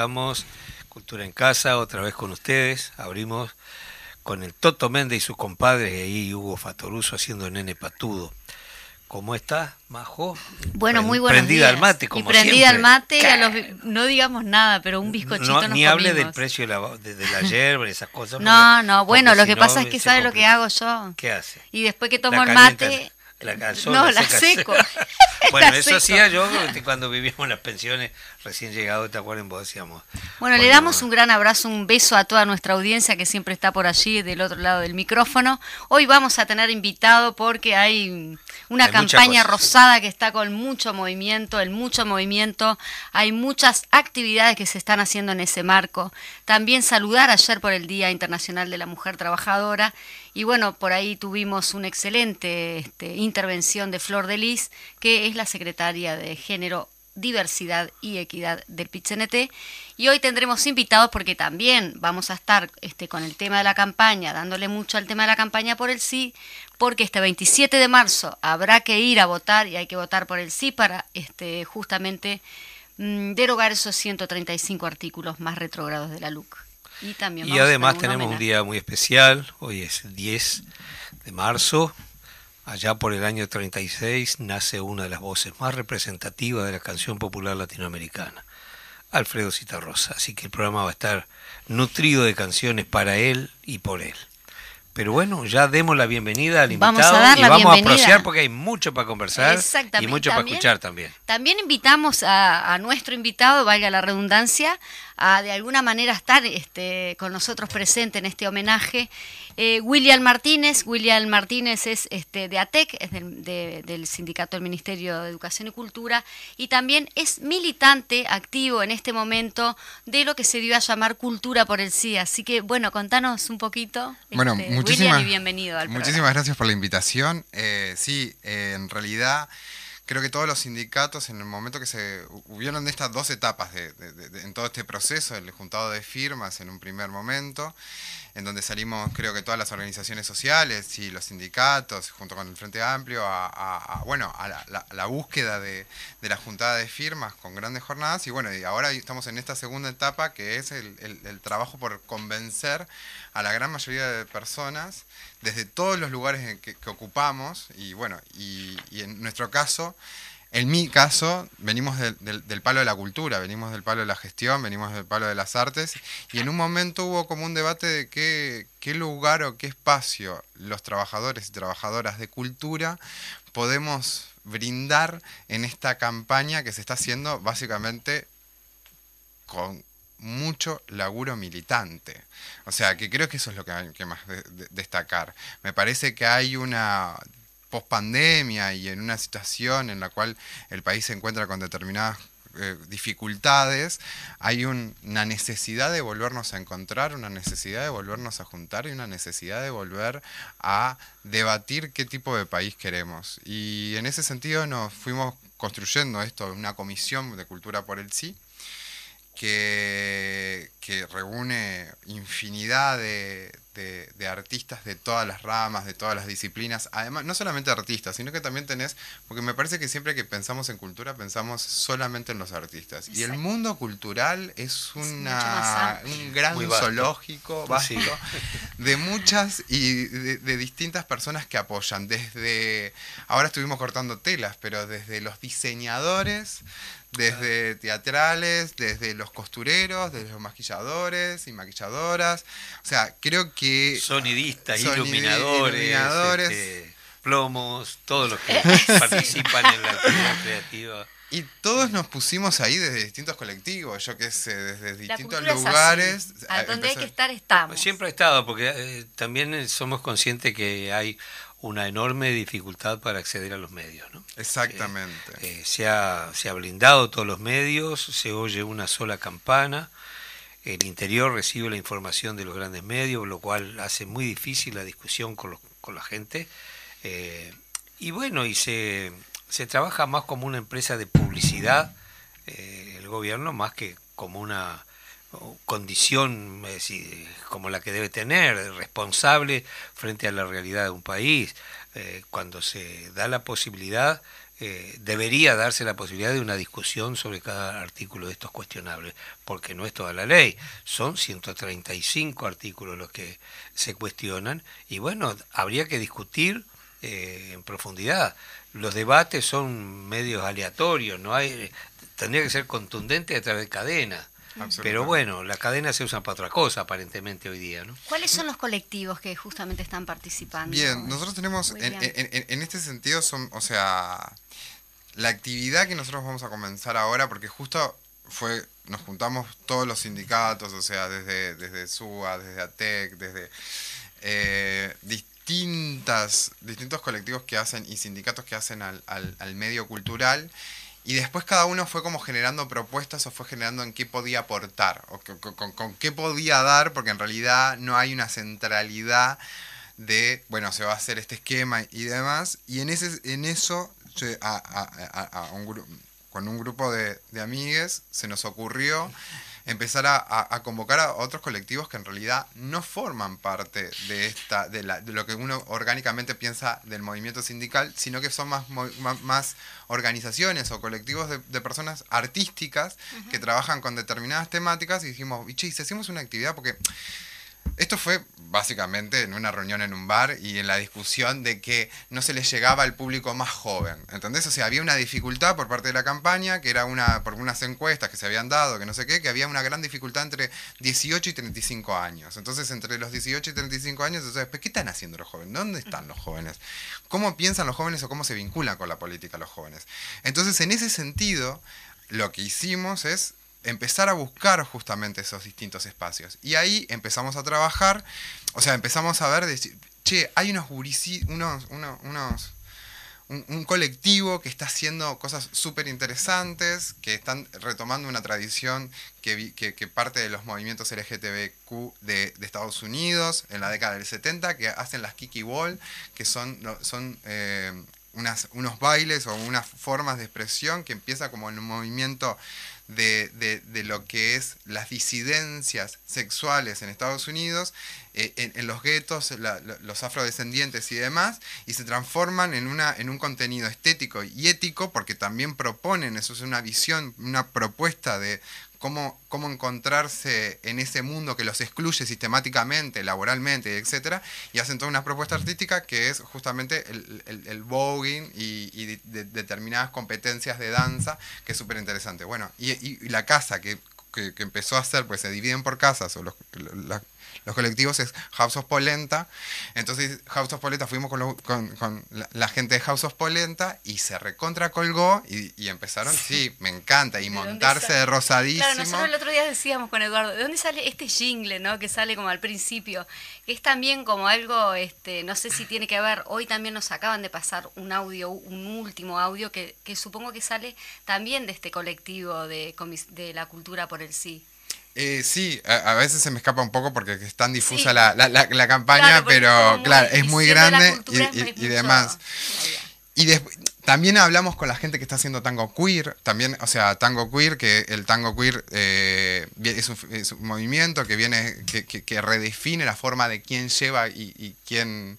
Estamos, Cultura en Casa, otra vez con ustedes, abrimos con el Toto Méndez y su compadre, ahí Hugo Fatoruso haciendo Nene Patudo. ¿Cómo está, Majo? Bueno, muy buenos Prendida al mate, como y prendida al mate, no digamos nada, pero un bizcochito no, Ni hable del precio de la, de, la yerba, esas cosas. No, no, bueno, lo que pasa es que sabe lo que hago yo. ¿Qué hace? Y después que tomo el mate... La no, la, seco. bueno, eso hacía yo cuando vivíamos en las pensiones recién llegado, ¿te acuerdas? Vos decíamos. Bueno, le damos un gran abrazo, un beso a toda nuestra audiencia que siempre está por allí, del otro lado del micrófono. Hoy vamos a tener invitado porque hay una campaña rosada que está con mucho movimiento, el mucho movimiento. Hay muchas actividades que se están haciendo en ese marco. También saludar ayer por el Día Internacional de la Mujer Trabajadora Y bueno, por ahí tuvimos una excelente este, intervención de Flor de Lis, que es la secretaria de Género diversidad y equidad del PITCNT. Y hoy tendremos invitados porque también vamos a estar este, con el tema de la campaña, dándole mucho al tema de la campaña por el sí, porque este 27 de marzo habrá que ir a votar y hay que votar por el sí para este, justamente mm, derogar esos 135 artículos más retrógrados de la LUC. Y, también y además tenemos un día muy especial, hoy es el 10 de marzo, Allá por el año 36 nace una de las voces más representativas de la canción popular latinoamericana, Alfredo Citarrosa. Así que el programa va a estar nutrido de canciones para él y por él. Pero bueno, ya demos la bienvenida al invitado y vamos a apreciar porque hay mucho para conversar y mucho para escuchar también. También invitamos a, a, nuestro invitado, valga la redundancia, a de alguna manera estar este, con nosotros presente en este homenaje eh, William Martínez, William Martínez es este, de ATEC, es del, Sindicato del Ministerio de Educación y Cultura, y también es militante activo en este momento de lo que se dio a llamar Cultura por el Sí. Así que, bueno, contanos un poquito. Bueno, este, muchísimas, bienvenido Muchísimas gracias por la invitación. Eh, sí, eh, en realidad creo que todos los sindicatos en el momento que se hubieron de estas dos etapas en todo este proceso, el juntado de firmas en un primer momento, en donde salimos creo que todas las organizaciones sociales y los sindicatos, junto con el Frente Amplio, a, bueno, a la, búsqueda de, la juntada de firmas con grandes jornadas. Y bueno, y ahora estamos en esta segunda etapa que es el, trabajo por convencer a la gran mayoría de personas desde todos los lugares que, que ocupamos y bueno, y, en nuestro caso en mi caso, venimos del, palo de la cultura, venimos del palo de la gestión, venimos del palo de las artes, y en un momento hubo como un debate de qué, qué lugar o qué espacio los trabajadores y trabajadoras de cultura podemos brindar en esta campaña que se está haciendo básicamente con mucho laburo militante. O sea, que creo que eso es lo que hay que más destacar. Me parece que hay una post pandemia y en una situación en la cual el país se encuentra con determinadas eh, dificultades, hay una necesidad de volvernos a encontrar, una necesidad de volvernos a juntar y una necesidad de volver a debatir qué tipo de país queremos. Y en ese sentido nos fuimos construyendo esto, una comisión de cultura por el sí, que, que reúne infinidad de, de, artistas de todas las ramas, de todas las disciplinas. Además, no solamente artistas, sino que también tenés, porque me parece que siempre que pensamos en cultura pensamos solamente en los artistas. Y el mundo cultural es, una, un gran zoológico básico de muchas y de, distintas personas que apoyan. Desde, ahora estuvimos cortando telas, pero desde los diseñadores, desde teatrales, desde los costureros, desde los maquilladores y maquilladoras. O sea, creo que... Sonidistas, iluminadores, este, plomos, todos los que participan en la actividad creativa. Y todos nos pusimos ahí desde distintos colectivos, yo qué sé, desde distintos lugares. A donde hay que estar estamos. Siempre ha estado, porque eh, también somos conscientes que hay una enorme dificultad para acceder a los medios. ¿no? Exactamente. Eh, se, ha, se ha blindado todos los medios, se oye una sola campana, el interior recibe la información de los grandes medios, lo cual hace muy difícil la discusión con, con la gente. Eh, y bueno, y se, se trabaja más como una empresa de publicidad, eh, el gobierno, más que como una condición como la que debe tener, responsable frente a la realidad de un país. Eh, cuando se da la posibilidad, eh, debería darse la posibilidad de una discusión sobre cada artículo de estos cuestionables, porque no es toda la ley, son 135 artículos los que se cuestionan, y bueno, habría que discutir eh, en profundidad. Los debates son medios aleatorios, no hay, tendría que ser contundente a través de cadenas. Pero bueno, la cadena se usa para otra cosa aparentemente hoy día, ¿no? ¿Cuáles son los colectivos que justamente están participando? Bien, nosotros tenemos, en, este sentido, son, o sea, la actividad que nosotros vamos a comenzar ahora, porque justo fue, nos juntamos todos los sindicatos, o sea, desde, desde SUA, desde ATEC, desde eh, distintas, distintos colectivos que hacen y sindicatos que hacen al, al, al medio cultural y después cada uno fue como generando propuestas o fue generando en qué podía aportar o con, qué podía dar, porque en realidad no hay una centralidad de, bueno, se va a hacer este esquema y demás, y en, ese, en eso, con un grupo de, amigues, se nos ocurrió empezar a, convocar a otros colectivos que en realidad no forman parte de, esta, de, lo que uno orgánicamente piensa del movimiento sindical, sino que son más, más, organizaciones o colectivos de, personas artísticas que trabajan con determinadas temáticas y dijimos, y si hacemos una actividad, porque esto fue básicamente en una reunión en un bar y en la discusión de que no se les llegaba al público más joven. ¿Entendés? O sea, había una dificultad por parte de la campaña, que era una, por unas encuestas que se habían dado, que no sé qué, que había una gran dificultad entre 18 y 35 años. Entonces, entre los 18 y 35 años, entonces, ¿qué están haciendo los jóvenes? ¿Dónde están los jóvenes? ¿Cómo piensan los jóvenes o cómo se vinculan con la política los jóvenes? Entonces, en ese sentido, lo que hicimos es empezar a buscar justamente esos distintos espacios. Y ahí empezamos a trabajar, o sea, empezamos a ver, decir, che, hay unos, unos, unos, un, colectivo que está haciendo cosas súper interesantes, que están retomando una tradición que, parte de los movimientos LGTBQ de, de, Estados Unidos en la década del 70, que hacen las Kiki Wall, que son, son eh, unos bailes o unas formas de expresión que empieza como en un movimiento de, de, lo que es las disidencias sexuales en Estados Unidos, eh, en, los guetos, los afrodescendientes y demás, y se transforman en, una, en un contenido estético y ético porque también proponen, eso es una visión, una propuesta de cómo, cómo encontrarse en ese mundo que los excluye sistemáticamente, laboralmente, etc. Y hacen toda una propuesta artística que es justamente el, el, el voguing y, determinadas competencias de danza, que es súper interesante. Bueno, y, la casa que, que, empezó a hacer, pues se dividen por casas, o los, los colectivos es House of Polenta. Entonces, House of Polenta fuimos con, la, gente de House of Polenta y se recontra colgó y, empezaron, sí. me encanta, y montarse de, rosadísimo. Claro, nosotros el otro día decíamos con Eduardo, ¿de dónde sale este jingle, no? Que sale como al principio, que es también como algo, este, no sé si tiene que ver, hoy también nos acaban de pasar un audio, un último audio que, que supongo que sale también de este colectivo de, de la cultura por el sí. Eh, sí, a, veces se me escapa un poco porque es tan difusa la, la, campaña, pero claro, es muy grande y, demás. Y también hablamos con la gente que está haciendo tango queer, también, o sea, tango queer, que el tango queer eh, es, un, movimiento que viene, que, que, redefine la forma de quién lleva y, y quién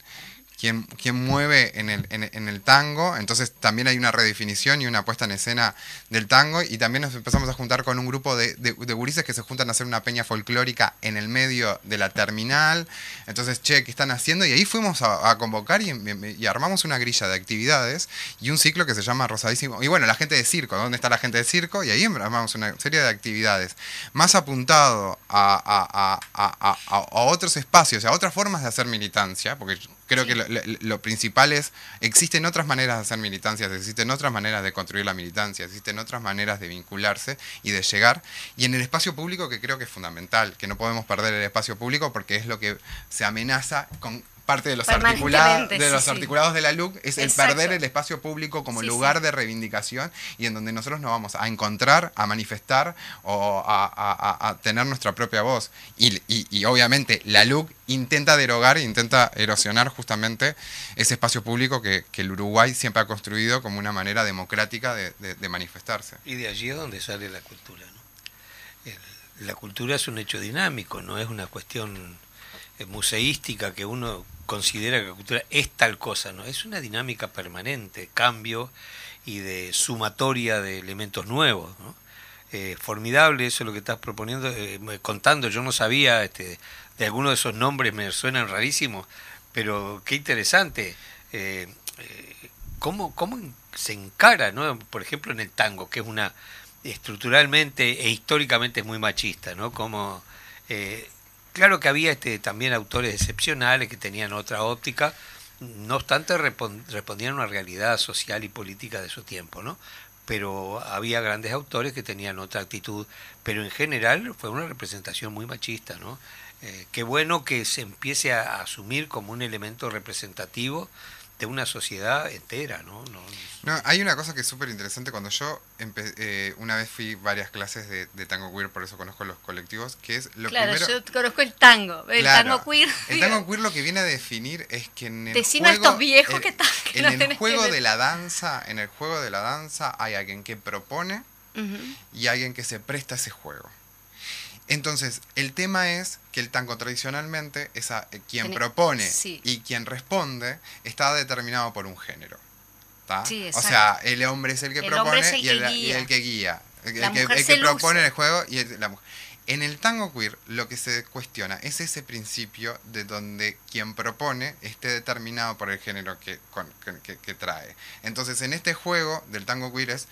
quien, mueve en el, en, el, tango, entonces también hay una redefinición y una puesta en escena del tango. Y también nos empezamos a juntar con un grupo de, de, gurises que se juntan a hacer una peña folclórica en el medio de la terminal, entonces, che, ¿qué están haciendo? Y ahí fuimos a, convocar y, armamos una grilla de actividades y un ciclo que se llama Rosadísimo, y bueno, la gente de circo, ¿dónde está la gente de circo? Y ahí armamos una serie de actividades. Más apuntado a, a otros espacios, a otras formas de hacer militancia, porque Creo que lo, principal es, existen otras maneras de hacer militancias, existen otras maneras de construir la militancia, existen otras maneras de vincularse y de llegar. Y en el espacio público que creo que es fundamental, que no podemos perder el espacio público porque es lo que se amenaza con parte de los, articulados, de, los articulados de la LUC es el perder el espacio público como lugar de reivindicación y en donde nosotros nos vamos a encontrar, a manifestar o a, tener nuestra propia voz. Y, obviamente la LUC intenta derogar, intenta erosionar justamente ese espacio público que, el Uruguay siempre ha construido como una manera democrática de, manifestarse. Y de allí es donde sale la cultura. la cultura es un hecho dinámico, no es una cuestión museística que uno considera que la cultura es tal cosa, ¿no? Es una dinámica permanente, cambio y de sumatoria de elementos nuevos, ¿no? Eh, formidable eso es lo que estás proponiendo, eh, contando, yo no sabía este, de alguno de esos nombres, me suenan rarísimos, pero qué interesante. Eh, ¿cómo, ¿Cómo se encara, ¿no? por ejemplo, en el tango, que es una estructuralmente e históricamente es muy machista, ¿no? Como Claro que había este, también autores excepcionales que tenían otra óptica, no obstante respondían a una realidad social y política de su tiempo, ¿no? Pero había grandes autores que tenían otra actitud, pero en general fue una representación muy machista, ¿no? Eh, qué bueno que se empiece a asumir como un elemento representativo de una sociedad entera, ¿no? no, no hay una cosa que es súper interesante. Cuando yo eh, una vez fui varias clases de, tango queer, por eso conozco los colectivos, que es lo claro, yo conozco el tango, el tango queer. El tango queer lo que viene a definir es que en el Decime juego, a estos viejos que, están, en el juego de la danza, en el juego de la danza hay alguien que propone y alguien que se presta a ese juego. Entonces, el tema es que el tango tradicionalmente, esa, eh, quien propone y quien responde, está determinado por un género. o sea, el hombre es el que propone y, el, que guía. El, que, propone el juego y la mujer. En el tango queer lo que se cuestiona es ese principio de donde quien propone esté determinado por el género que, que trae. Entonces en este juego del tango queer es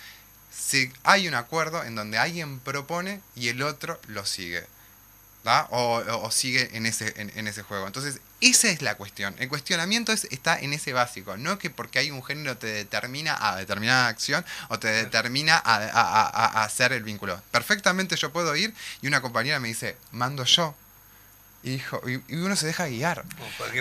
si hay un acuerdo en donde alguien propone y el otro lo sigue. O, sigue en ese, en, ese juego. Entonces, esa es la cuestión. El cuestionamiento está en ese básico. No que porque hay un género te determina a determinada acción o te determina a, a hacer el vínculo. Perfectamente yo puedo ir y una compañera me dice, mando yo y, y, uno se deja guiar.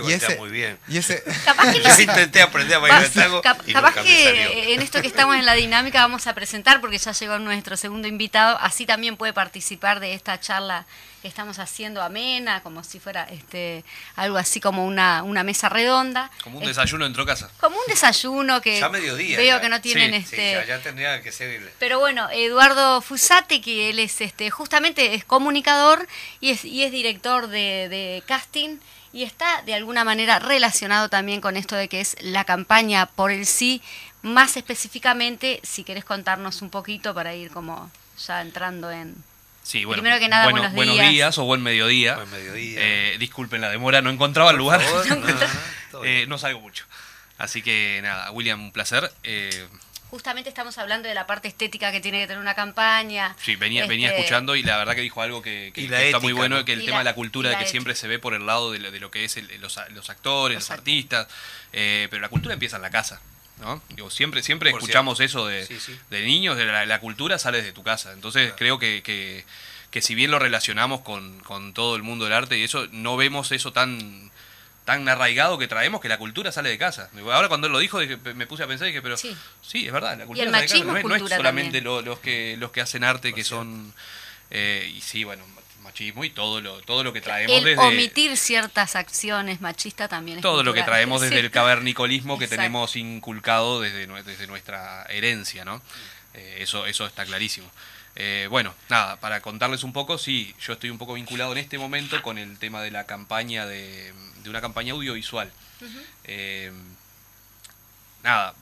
y ese, muy bien. Y ese, Yo intenté aprender a bailar tango. y capaz que en esto que estamos en la dinámica vamos a presentar, porque ya llegó nuestro segundo invitado, así también puede participar de esta charla que estamos haciendo amena, como si fuera este algo así como una, una mesa redonda. Como un desayuno dentro de casa. Como un desayuno que veo que no tienen este. ya, tendría que ser. Pero bueno, Eduardo Fusate, que él es este, justamente es comunicador y es, y es director de, de casting y está de alguna manera relacionado también con esto de que es la campaña por el sí, más específicamente, si querés contarnos un poquito para ir como ya entrando en... Sí, bueno, Primero que nada, buenos, días. o buen mediodía. Buen mediodía. Eh, disculpen la demora, no encontraba el lugar. Eh, no, salgo mucho. Así que nada, William, un placer. Eh, Justamente estamos hablando de la parte estética que tiene que tener una campaña. Sí, venía, venía este, escuchando y la verdad que dijo algo que, está muy bueno, que el tema de la cultura, de que siempre se ve por el lado de lo, que es los, actores, los, artistas, pero la cultura empieza en la casa. ¿No? Digo, siempre, siempre escuchamos eso de, de niños, de la, cultura sale de tu casa. Entonces creo que, que, si bien lo relacionamos con, con, todo el mundo del arte y eso, no vemos eso tan tan arraigado que traemos que la cultura sale de casa. Ahora cuando él lo dijo me puse a pensar y dije, pero sí, es verdad, la cultura sale de casa. No es, solamente los, que, los que hacen arte que son... Eh, y sí, bueno, machismo y todo lo, todo lo que traemos desde... Omitir ciertas acciones machistas también Todo lo que traemos desde el cavernicolismo que tenemos inculcado desde, desde nuestra herencia, ¿no? Eh, eso, eso está clarísimo. Eh, bueno, nada, para contarles un poco, sí, yo estoy un poco vinculado en este momento con el tema de la campaña de, de una campaña audiovisual. Eh, nada,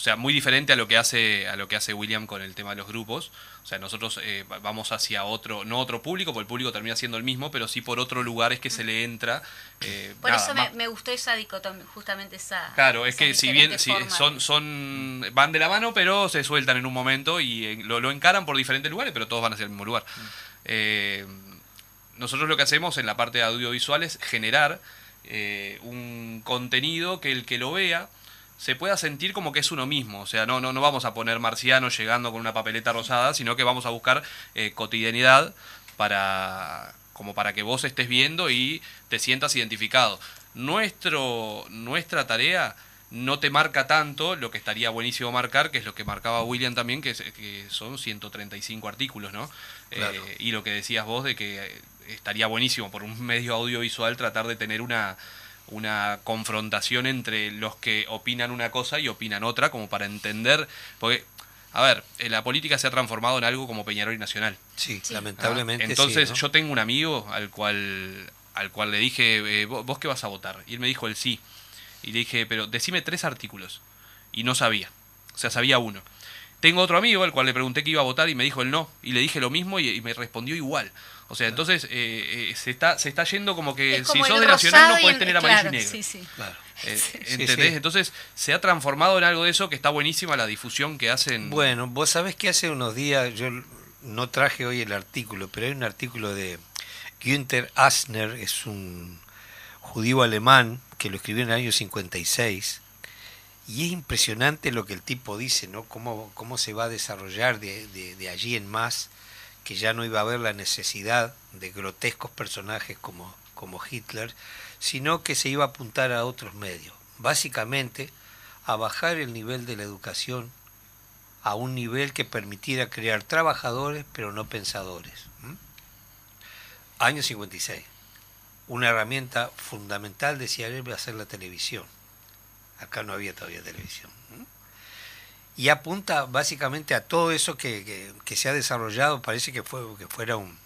o sea, muy diferente a lo que hace a lo que hace William con el tema de los grupos. O sea, nosotros eh, vamos hacia otro, no otro público, porque el público termina siendo el mismo, pero sí por otro lugar es que se le entra. Eh, por eso me, gustó esa dicotomía, justamente esa. Claro, es que si bien si son, son van de la mano, pero se sueltan en un momento y eh, lo, lo, encaran por diferentes lugares, pero todos van hacia el mismo lugar. Mm. nosotros lo que hacemos en la parte de audiovisual es generar un contenido que el que lo vea se pueda sentir como que es uno mismo. O sea, no, no, no vamos a poner marciano llegando con una papeleta rosada, sino que vamos a buscar eh, cotidianidad para como para que vos estés viendo y te sientas identificado. Nuestro, nuestra tarea no te marca tanto lo que estaría buenísimo marcar, que es lo que marcaba William también, que, que son 135 artículos, ¿no? Eh, y lo que decías vos de que estaría buenísimo por un medio audiovisual tratar de tener una, una confrontación entre los que opinan una cosa y opinan otra, como para entender, porque, a ver, eh, la política se ha transformado en algo como Peñarol y Nacional. Sí, lamentablemente. entonces yo tengo un amigo al cual, al cual le dije, eh, ¿vos qué vas a votar? Y él me dijo el sí. Y le dije, pero decime tres artículos. Y no sabía. O sea, sabía uno. Tengo otro amigo al cual le pregunté que iba a votar y me dijo el no. Y le dije lo mismo y me respondió igual. O sea, entonces eh, eh, se, está, se está yendo como que si sos de Nacional no puedes tener amarillo y negro. Sí, sí. Claro. Eh, ¿Entendés? Entonces se ha transformado en algo de eso que está buenísima la difusión que hacen. Bueno, vos sabés que hace unos días, yo no traje hoy el artículo, pero hay un artículo de Günther Asner, es un judío alemán que lo escribió en el año 56. Y es impresionante lo que el tipo dice, ¿no? Cómo, cómo se va a desarrollar de, de, allí en más que ya no iba a haber la necesidad de grotescos personajes como, como Hitler, sino que se iba a apuntar a otros medios, básicamente a bajar el nivel de la educación a un nivel que permitiera crear trabajadores pero no pensadores. Año 56. Una herramienta fundamental, decía él, va a ser la televisión. Acá no había todavía televisión. Y apunta básicamente a todo eso que, se ha desarrollado, parece que, fue, que fuera un,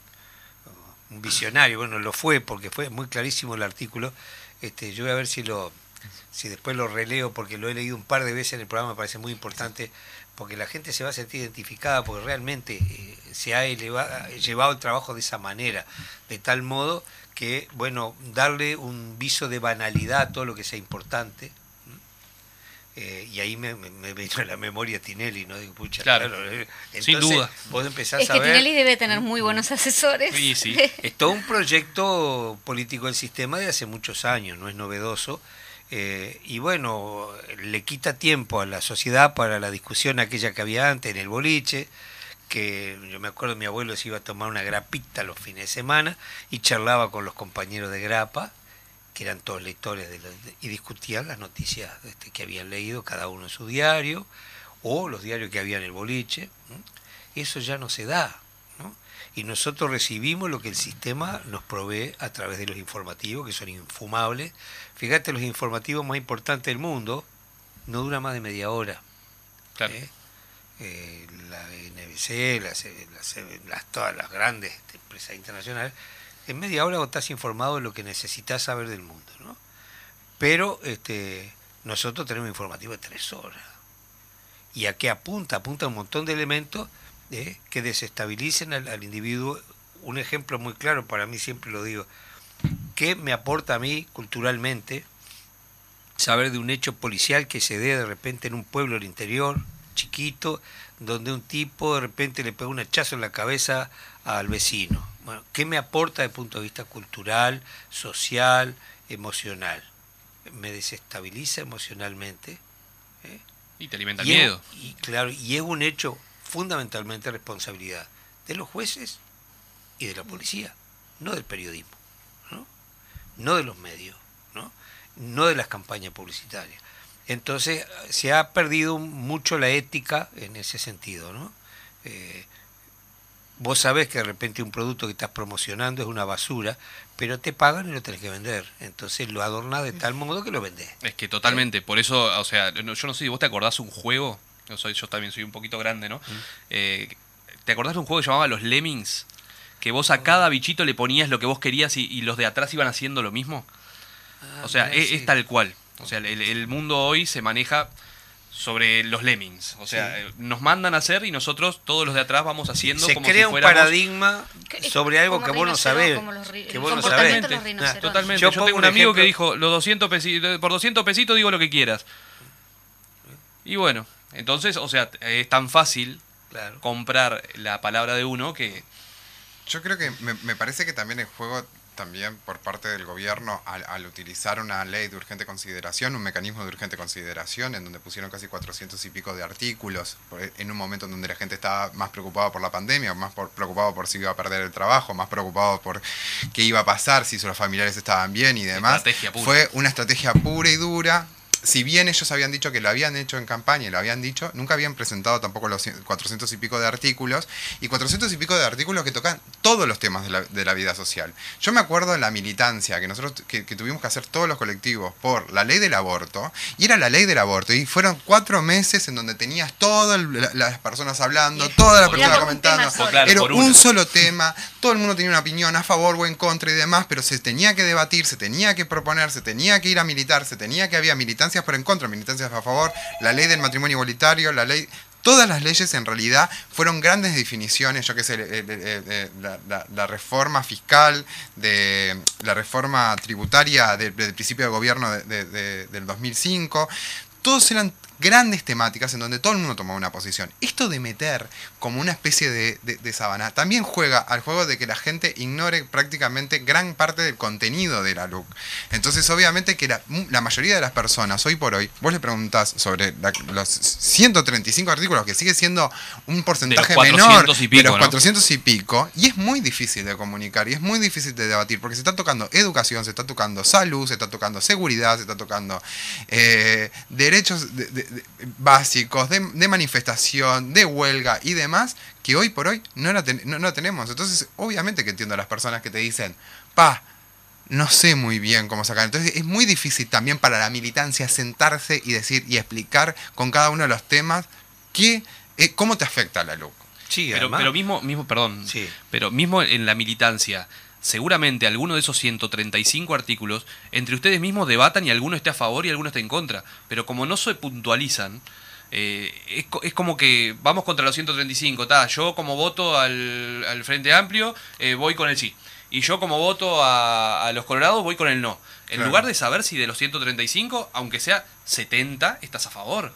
visionario, bueno, lo fue porque fue muy clarísimo el artículo. Este, yo voy a ver si lo si después lo releo porque lo he leído un par de veces en el programa, me parece muy importante porque la gente se va a sentir identificada porque realmente eh, se ha llevado el trabajo de esa manera, de tal modo que, bueno, darle un viso de banalidad a todo lo que sea importante. Eh, y ahí me, me, vino a la memoria Tinelli, ¿no? Digo, pucha, claro, eh, sin duda. Vos empezar es a saber, que Tinelli debe tener muy buenos asesores. Sí, sí. es todo un proyecto político del sistema de hace muchos años, no es novedoso. Eh, y bueno, le quita tiempo a la sociedad para la discusión aquella que había antes en el boliche, que yo me acuerdo mi abuelo se iba a tomar una grapita los fines de semana y charlaba con los compañeros de grapa, que eran todos lectores, de y discutían las noticias este, que habían leído cada uno en su diario, o los diarios que había en el boliche. Eso ya no se da y nosotros recibimos lo que el sistema nos provee a través de los informativos, que son infumables. Fíjate, los informativos más importantes del mundo no duran más de media hora. Claro. ¿Eh? Eh, la NBC, las, las, todas las grandes empresas internacionales, en media hora vos estás informado de lo que necesitas saber del mundo. ¿no? Pero este, nosotros tenemos informativo de tres horas. ¿Y a qué apunta? Apunta un montón de elementos ¿eh? que desestabilicen al, individuo. Un ejemplo muy claro, para mí siempre lo digo, ¿qué me aporta a mí culturalmente saber de un hecho policial que se dé de repente en un pueblo del interior, chiquito, donde un tipo de repente le pega un hachazo en la cabeza al vecino? Bueno, ¿qué me aporta desde el punto de vista cultural, social, emocional? Me desestabiliza emocionalmente. ¿eh? Y te alimenta miedo. y claro, y es un hecho fundamentalmente responsabilidad de los jueces y de la policía, no del periodismo, no, no de los medios, ¿no? no de las campañas publicitarias. Entonces se ha perdido mucho la ética en ese sentido. ¿no? Eh, vos sabés que de repente un producto que estás promocionando es una basura, pero te pagan y lo tenés que vender. Entonces lo adornás de tal modo que lo vendés. Es que totalmente, por eso, o sea, yo no sé si vos te acordás un juego yo, soy, yo también soy un poquito grande, ¿no? Eh, ¿Te acordás de un juego que llamaba Los Lemmings? Que vos a cada bichito le ponías lo que vos querías y, los de atrás iban haciendo lo mismo. Ah, o sea, es, tal cual. O sea, el, mundo hoy se maneja sobre los lemmings. O sea, eh, nos mandan a hacer y nosotros, todos los de atrás, vamos haciendo se crea un paradigma sobre algo que vos no sabés. Que vos no sabés. Totalmente. Yo, tengo un amigo que dijo, los 200 pesitos, por 200 pesitos digo lo que quieras. Y bueno, entonces, o sea, es tan fácil comprar la palabra de uno que... Yo creo que me, parece que también el juego también por parte del gobierno al, utilizar una ley de urgente consideración, un mecanismo de urgente consideración, en donde pusieron casi 400 y pico de artículos, en un momento en donde la gente estaba más preocupada por la pandemia, más por, preocupado por si iba a perder el trabajo, más preocupado por qué iba a pasar, si sus familiares estaban bien y demás. Fue una estrategia pura y dura si bien ellos habían dicho que lo habían hecho en campaña y lo habían dicho, nunca habían presentado tampoco los 400 y pico de artículos, y 400 y pico de artículos que tocan todos los temas de la, vida social. Yo me acuerdo de la militancia, que nosotros que, tuvimos que hacer todos los colectivos por la ley del aborto, y era la ley del aborto, y fueron cuatro meses en donde tenías todas las personas hablando, todas las personas comentando, era un solo tema, todo el mundo tenía una opinión a favor o en contra y demás, pero se tenía que debatir, se tenía que proponer, se tenía que ir a militar, se tenía que había militancia por en contra, militancias a favor, la ley del matrimonio igualitario, la ley todas las leyes en realidad fueron grandes definiciones, yo qué sé, la, reforma fiscal, de la reforma tributaria del, principio de gobierno del 2005, todos eran grandes temáticas en donde todo el mundo toma una posición. Esto de meter como una especie de, de, sabana también juega al juego de que la gente ignore prácticamente gran parte del contenido de la LUC. Entonces, obviamente que la, mayoría de las personas, hoy por hoy, vos le preguntás sobre los 135 artículos, que sigue siendo un porcentaje menor de los 400 y pico, y es muy difícil de comunicar y es muy difícil de debatir, porque se está tocando educación, se está tocando salud, se está tocando seguridad, se está tocando eh, derechos básicos de, manifestación, de huelga y demás, que hoy por hoy no la, no, tenemos. Entonces, obviamente que entiendo a las personas que te dicen, pa, no sé muy bien cómo sacar. Entonces es muy difícil también para la militancia sentarse y decir y explicar con cada uno de los temas qué, eh, cómo te afecta la luz. Sí, pero, pero mismo, mismo, perdón, sí. pero mismo en la militancia, seguramente alguno de esos 135 artículos, entre ustedes mismos debatan y alguno esté a favor y alguno esté en contra. Pero como no se puntualizan, eh, es, como que vamos contra los 135. Ta, yo como voto al, Frente Amplio eh, voy con el sí. Y yo como voto a, los Colorados voy con el no. En lugar de saber si de los 135, aunque sea 70, estás a favor.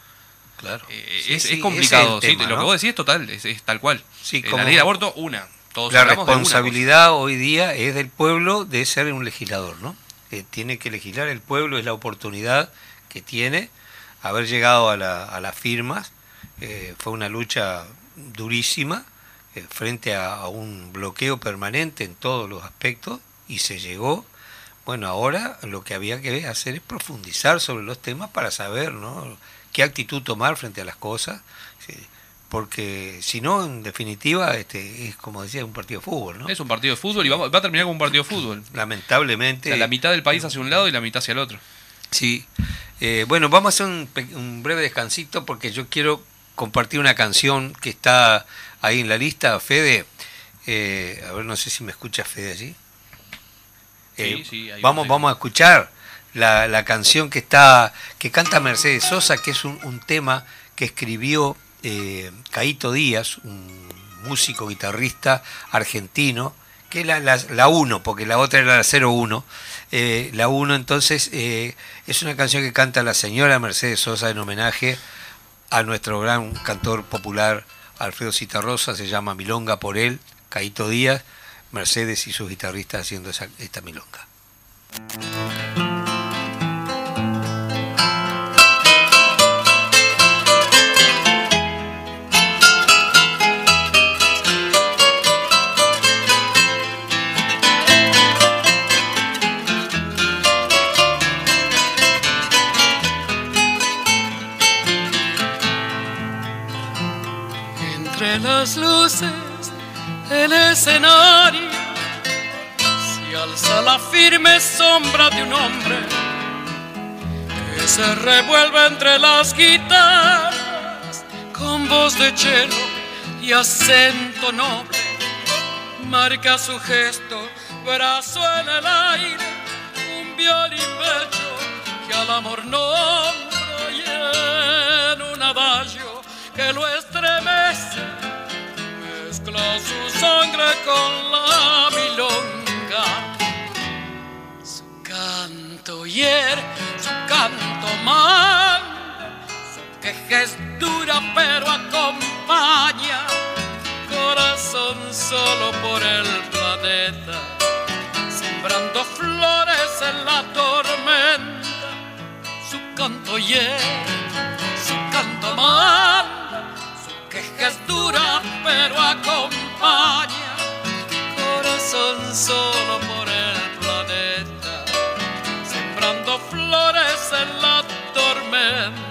Claro. Eh, es, complicado. lo que vos decís es total, es, tal cual. Sí, la ley de aborto, una la responsabilidad hoy día es del pueblo de ser un legislador, ¿no? tiene que legislar el pueblo, es la oportunidad que tiene haber llegado a, las firmas. Eh, fue una lucha durísima eh, frente a, un bloqueo permanente en todos los aspectos y se llegó. Bueno, ahora lo que había que hacer es profundizar sobre los temas para saber ¿no? qué actitud tomar frente a las cosas porque si no, en definitiva, este es como decía, un partido de fútbol, ¿no? Es un partido de fútbol y va, a terminar como un partido de fútbol. Lamentablemente. la mitad del país hacia un lado y la mitad hacia el otro. Sí. Eh, bueno, vamos a hacer un, breve descansito porque yo quiero compartir una canción que está ahí en la lista, Fede. Eh, a ver, no sé si me escucha Fede allí. sí, eh, sí, vamos, vamos a escuchar la, la, canción que está que canta Mercedes Sosa, que es un, un tema que escribió eh, Caito Díaz, un músico guitarrista argentino, que es la, la, 1, porque la otra era la 01. Eh, la 1 entonces eh, es una canción que canta la señora Mercedes Sosa en homenaje a nuestro gran cantor popular Alfredo Citarrosa, se llama Milonga por él, Caito Díaz, Mercedes y sus guitarristas haciendo esta milonga. Las luces el escenario se alza la firme sombra de un hombre que se revuelve entre las guitarras con voz de chelo y acento noble. Marca su gesto, brazo en el aire, un violín pecho que al amor nombra y en un adagio que lo con la milonga. Su canto hiere, su canto mal, su queja es dura pero acompaña. Corazón solo por el planeta, sembrando flores en la tormenta. Su canto hiere, su canto mal que es dura pero acompaña, corazón solo por el planeta, sembrando flores en la tormenta.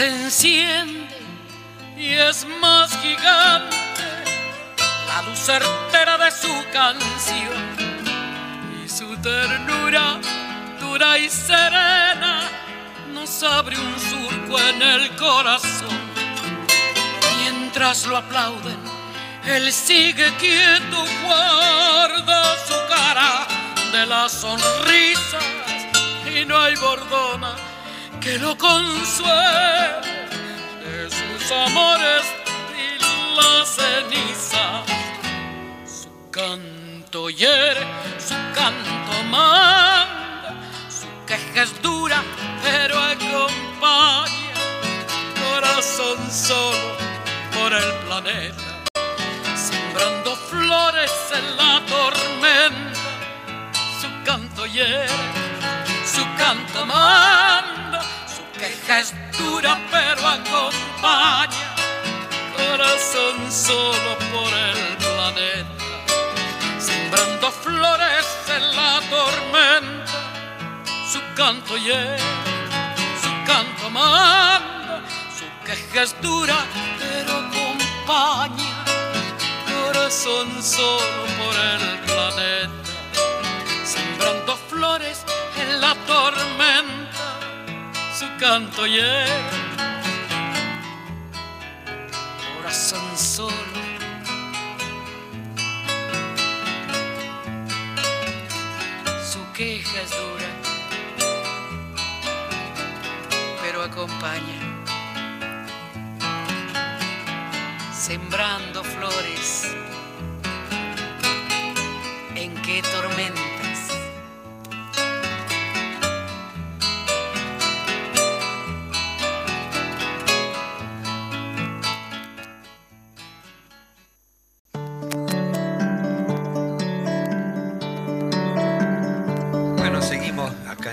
Se enciende y es más gigante la luz certera de su canción y su ternura dura y serena nos abre un surco en el corazón. Mientras lo aplauden, él sigue quieto, guarda su cara de las sonrisas y no hay bordona que lo consuele de sus amores y la ceniza. Su canto hiere, su canto manda, su queja es dura, pero acompaña corazón solo por el planeta, sembrando flores en la tormenta. Su canto hiere, su canto manda, queja es dura, pero acompaña. Corazón solo por el planeta, sembrando flores en la tormenta. Su canto hiere, su canto manda, su queja es dura, pero acompaña. Corazón solo por el planeta, sembrando flores en la tormenta, canto hiere, corazón solo. Su queja es dura, pero acompaña. sembrando flores. ¿En qué tormentas?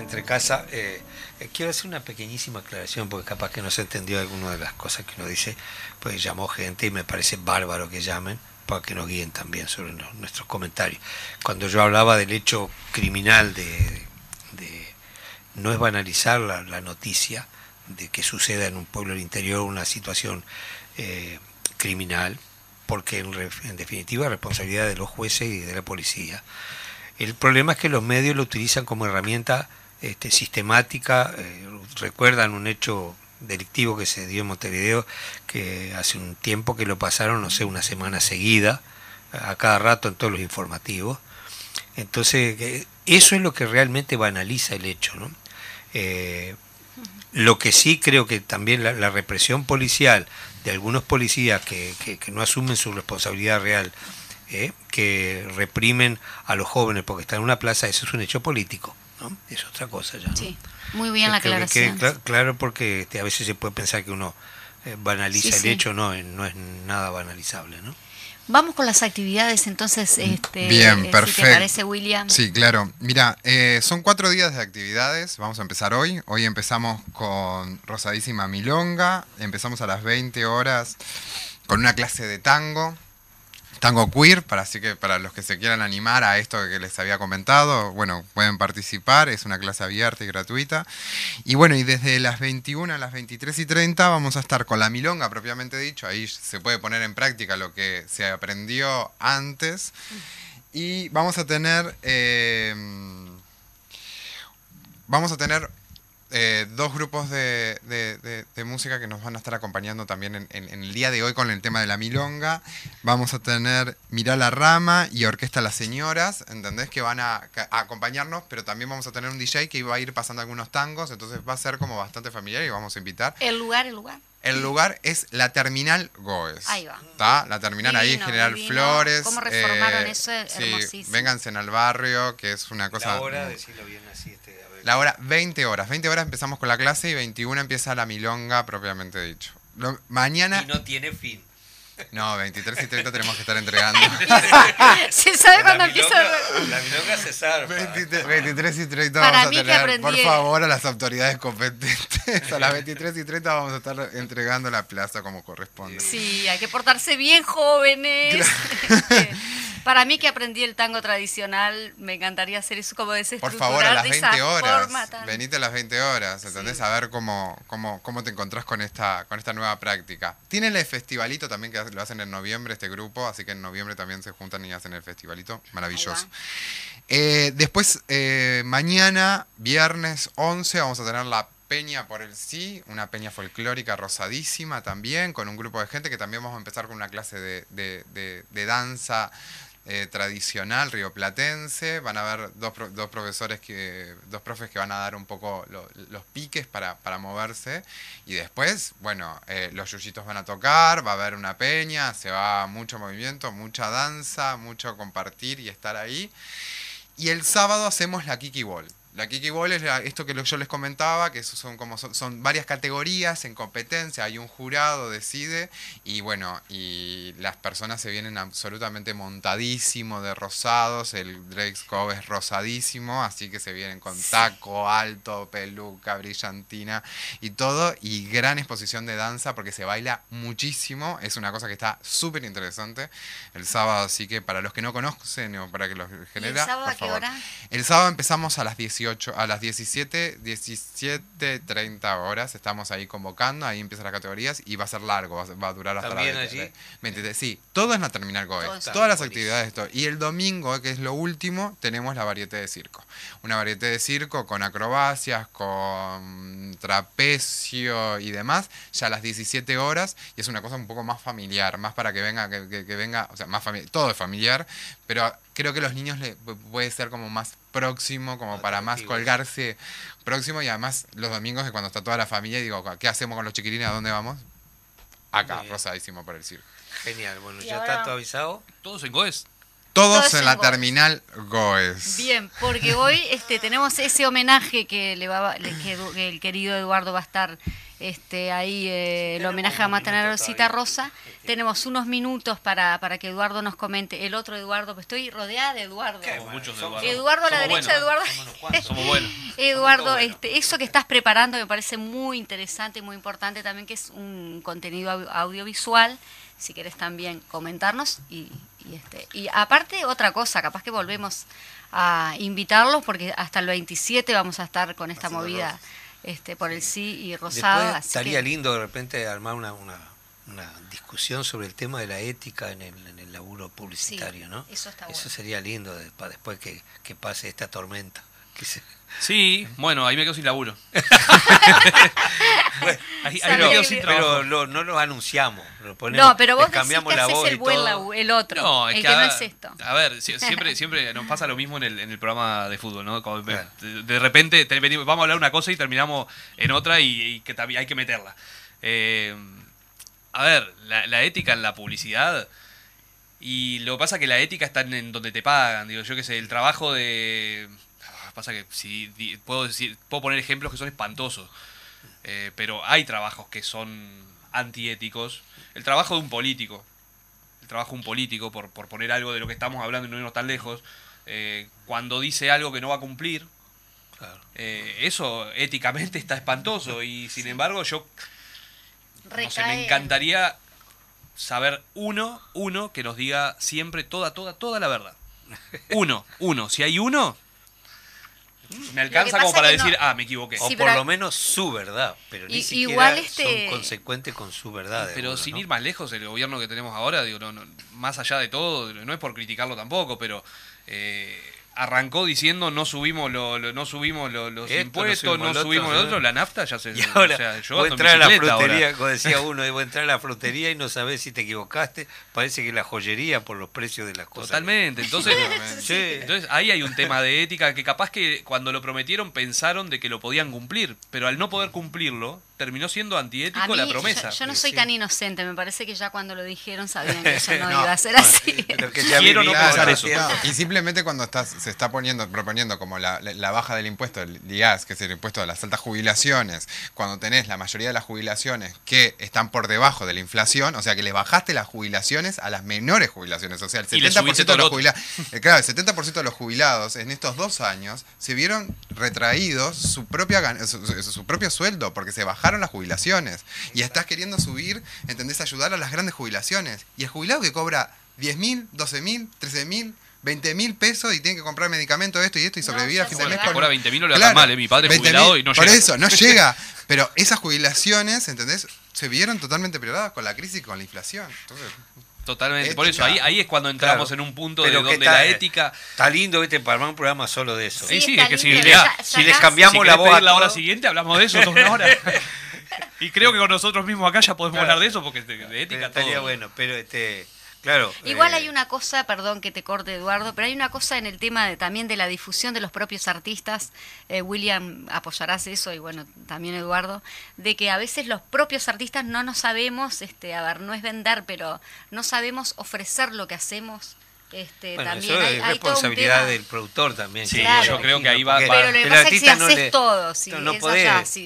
Entre casa. Eh, eh, quiero hacer una pequeñísima aclaración porque capaz que no se entendió alguna de las cosas que uno dice, pues llamó gente y me parece bárbaro que llamen para que nos guíen también sobre nuestros comentarios. Cuando yo hablaba del hecho criminal de, de- no es banalizar la, noticia de que suceda en un pueblo del interior una situación eh, criminal, porque en, en definitiva es responsabilidad de los jueces y de la policía. El problema es que los medios lo utilizan como herramienta este, sistemática. eh, recuerdan un hecho delictivo que se dio en Montevideo, que hace un tiempo que lo pasaron, no sé, una semana seguida, a cada rato en todos los informativos. Entonces, eso es lo que realmente banaliza el hecho. ¿no? Eh, lo que sí creo que también la, la represión policial de algunos policías que, que- que no asumen su responsabilidad real, ¿eh? que reprimen a los jóvenes porque están en una plaza, eso es un hecho político, ¿no? Es otra cosa ya. ¿no? Sí, muy bien la Creo que quede aclaración. cla- claro porque este, a veces se puede pensar que uno eh, banaliza Sí, el sí. hecho, no, eh, no es nada banalizable, ¿no? Vamos con las actividades entonces, este, Bien, eh, si perfecto. te parece, William. Sí, claro. Mira, eh, son cuatro días de actividades. Vamos a empezar hoy. Hoy empezamos con Rosadísima Milonga. Empezamos a las 20 horas con una clase de tango. Tango queer, para así que para los que se quieran animar a esto que les había comentado, bueno, pueden participar, es una clase abierta y gratuita. Y bueno, y desde las 21 a las 23 y 30 vamos a estar con la milonga propiamente dicho, ahí se puede poner en práctica lo que se aprendió antes. Y vamos a tener eh, vamos a tener eh, dos grupos de, de- de- de música que nos van a estar acompañando también en, en- en el día de hoy con el tema de la milonga. Vamos a tener Mirá la Rama y Orquesta Las Señoras, ¿entendés? Que van a, acompañarnos, pero también vamos a tener un DJ que va a ir pasando algunos tangos, entonces va a ser como bastante familiar y vamos a invitar. El lugar, el lugar. El lugar es la Terminal Goes. Ahí va. ¿Está? La terminal ahí, General divino. Flores. Cómo reformaron eh, eso, es sí, hermosísimo. vénganse al barrio, que es una cosa... La hora, decirlo bien así, ver. La hora, 20 horas. 20 horas empezamos con la clase y 21 empieza la milonga propiamente dicho. Mañana... Y no tiene fin. No, 23 y 30 tenemos que estar entregando. Se sabe cuando la empieza. la milonga se zarpa. 23, 23 y 30 Para vamos a mí que tener, aprendí- por favor, a las autoridades competentes. A las 23 y 30 vamos a estar entregando la plaza como corresponde. Sí, hay que portarse bien jóvenes. Para mí que aprendí el tango tradicional, me encantaría hacer eso como Por desestructurar favor, a las de 20 esa horas. tan- Venite a las 20 horas, ¿entendés? A ver cómo, cómo, cómo te encontrás con esta, con esta nueva práctica. Tienen el festivalito también que lo hacen en noviembre este grupo, así que en noviembre también se juntan y hacen el festivalito. Maravilloso. Eh, después, eh, mañana, viernes 11, vamos a tener la peña por el sí, una peña folclórica rosadísima también, con un grupo de gente que también vamos a empezar con una clase de, de, de danza eh, tradicional rioplatense. Van a haber dos, dos, profesores que, dos profes que van a dar un poco los piques para, para, moverse. Y después, bueno, eh, los yuyitos van a tocar, va a haber una peña, se va mucho movimiento, mucha danza, mucho compartir y estar ahí. Y el sábado hacemos la Kiki Ball. La Kiki Ball es esto que yo les comentaba, que son como son, varias categorías en competencia, hay un jurado, decide, y bueno, y las personas se vienen absolutamente montadísimo de rosados, el Drake's Cove es rosadísimo, así que se vienen con taco alto, peluca, brillantina y todo, y gran exposición de danza porque se baila muchísimo, es una cosa que está súper interesante. El sábado, así que para los que no conocen o para que los genera, el sábado a qué hora? El sábado empezamos a las 18 a las 17, 17, 30 horas estamos ahí convocando, ahí empiezan las categorías y va a ser largo, va, a durar hasta ¿También la allí? Sí, todo es la Terminal Goes, todas las actividades. Todo. Y el domingo, que es lo último, tenemos la varieté de circo. Una varieté de circo con acrobacias, con trapecio y demás, ya a las 17 horas, y es una cosa un poco más familiar, más para que venga, que, que, venga, o sea, más familiar, todo es familiar, pero creo que los niños le puede ser como más próximo, como para más colgarse próximo y además los domingos que cuando está toda la familia digo, ¿qué hacemos con los chiquilines? ¿A dónde vamos? Acá, rosadísimo por el circo. Genial, bueno, ¿ya está todo avisado? Todos en Goes. Todos en la terminal Goes. Bien, porque hoy este, tenemos ese homenaje que le va que el querido Eduardo va a estar este, ahí eh, el homenaje a Matanera Rosita Rosa. Tenemos unos minutos para, para que Eduardo nos comente. El otro Eduardo, pues estoy rodeada de Eduardo. Eduardo. a la derecha, Eduardo. Somos buenos. Eduardo, este, eso que estás preparando me parece muy interesante y muy importante también, que es un contenido audiovisual. Si querés también comentarnos. Y, y, este, y aparte, otra cosa, capaz que volvemos a invitarlos porque hasta el 27 vamos a estar con esta movida este, por el sí y Rosada. estaría lindo de repente armar una, una, discusión sobre el tema de la ética en el, en el laburo publicitario, ¿no? Eso, está eso sería lindo después que, que pase esta tormenta. Que Sí, bueno, ahí me quedo sin laburo. ahí, me quedo sin trabajo. Pero no lo anunciamos. no, pero vos cambiamos la voz el, buen el otro. No, es que, no es esto. A ver, siempre, siempre nos pasa lo mismo en el, en el programa de fútbol, ¿no? de, repente vamos a hablar una cosa y terminamos en otra y, que también hay que meterla. Eh, a ver, la, ética en la publicidad. Y lo que pasa es que la ética está en donde te pagan. Digo, yo qué sé, el trabajo de Pasa que si puedo decir, puedo poner ejemplos que son espantosos, eh, pero hay trabajos que son antiéticos. El trabajo de un político, el trabajo de un político, por, por poner algo de lo que estamos hablando y no irnos tan lejos, eh, cuando dice algo que no va a cumplir, eh, eso éticamente está espantoso y sin embargo yo no sé, me encantaría saber uno, uno que nos diga siempre toda, toda, toda la verdad. Uno, uno. Si hay uno, me alcanza como para decir, ah, me equivoqué. o por lo menos su verdad, pero ni siquiera igual este... son consecuentes con su verdad. Pero sin ir más lejos, el gobierno que tenemos ahora, digo, no, más allá de todo, no es por criticarlo tampoco, pero eh, arrancó diciendo no subimos lo, no subimos los impuestos, no subimos, lo otro, la nafta ya se... Y ahora, o sea, yo voy a entrar a la frutería, como decía uno, voy a entrar a la frutería y no sabes si te equivocaste, parece que la joyería por los precios de las cosas. Totalmente, entonces, entonces ahí hay un tema de ética que capaz que cuando lo prometieron pensaron de que lo podían cumplir, pero al no poder cumplirlo, terminó siendo antiético la promesa. Yo, no soy tan inocente, me parece que ya cuando lo dijeron sabían que eso no, iba a ser así. Quiero no pensar eso. y simplemente cuando estás, se está poniendo, proponiendo como la, baja del impuesto, el IAS, que es el impuesto de las altas jubilaciones, cuando tenés la mayoría de las jubilaciones que están por debajo de la inflación, o sea que le bajaste las jubilaciones a las menores jubilaciones, o sea, el 70% de los jubilados, eh, claro, el 70% de los jubilados en estos dos años se vieron retraídos su propia su propio sueldo porque se bajaron las jubilaciones. Y estás queriendo subir, ¿entendés? Ayudar a las grandes jubilaciones. Y el jubilado que cobra 10 mil, 12 mil, 13 mil, 20 mil pesos y tiene que comprar medicamento, esto y esto y sobrevivir a fin de mes. Con... 20 mil no le da mal, ¿eh? mi padre es jubilado y no llega. Por eso, no llega. Pero esas jubilaciones, ¿entendés? Se vieron totalmente privadas con la crisis y con la inflación. Entonces, Totalmente, por eso ahí, ahí es cuando entramos en un punto de donde la ética... Está lindo, viste, para un programa solo de eso. Sí, sí, es que si, si les cambiamos la voz... la hora siguiente hablamos de eso, una hora. y creo que con nosotros mismos acá ya podemos hablar de eso, porque de, ética Estaría bueno, pero este... Claro. Igual eh, hay una cosa, perdón que te corte Eduardo, pero hay una cosa en el tema de, también de la difusión de los propios artistas. Eh, William, apoyarás eso y bueno, también Eduardo, de que a veces los propios artistas no nos sabemos, este, a ver, no es vender, pero no sabemos ofrecer lo que hacemos este, también es responsabilidad del productor también. Sí, yo creo que ahí va. Pero lo que pasa es que si haces todo, si, no,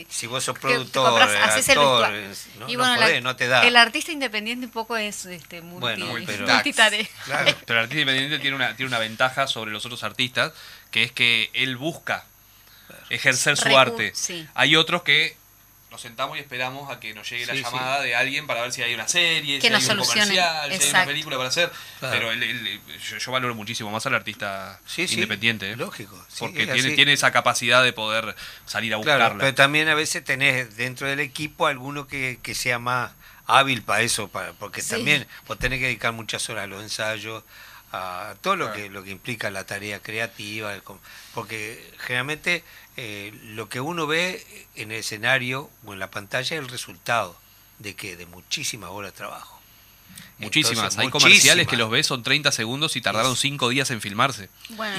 si, vos sos productor, actor, no, y bueno, no, te da. El artista independiente un poco es este, multi, bueno, pero, multitarea. Claro. pero el artista independiente tiene una, tiene una ventaja sobre los otros artistas, que es que él busca ejercer su arte. Hay otros que nos sentamos y esperamos a que nos llegue la llamada de alguien para ver si hay una serie, si hay un comercial, si hay una película para hacer. Pero yo, valoro muchísimo más al artista independiente. ¿eh? Lógico. porque tiene, tiene esa capacidad de poder salir a buscarla. pero también a veces tenés dentro del equipo alguno que, que sea más hábil para eso, para, porque también vos tenés que dedicar muchas horas a los ensayos, a todo lo que lo que implica la tarea creativa, porque generalmente eh, lo que uno ve en el escenario o en la pantalla es el resultado de que de muchísimas horas de trabajo. Muchísimas. Hay comerciales que los ves son 30 segundos y tardaron 5 días en filmarse.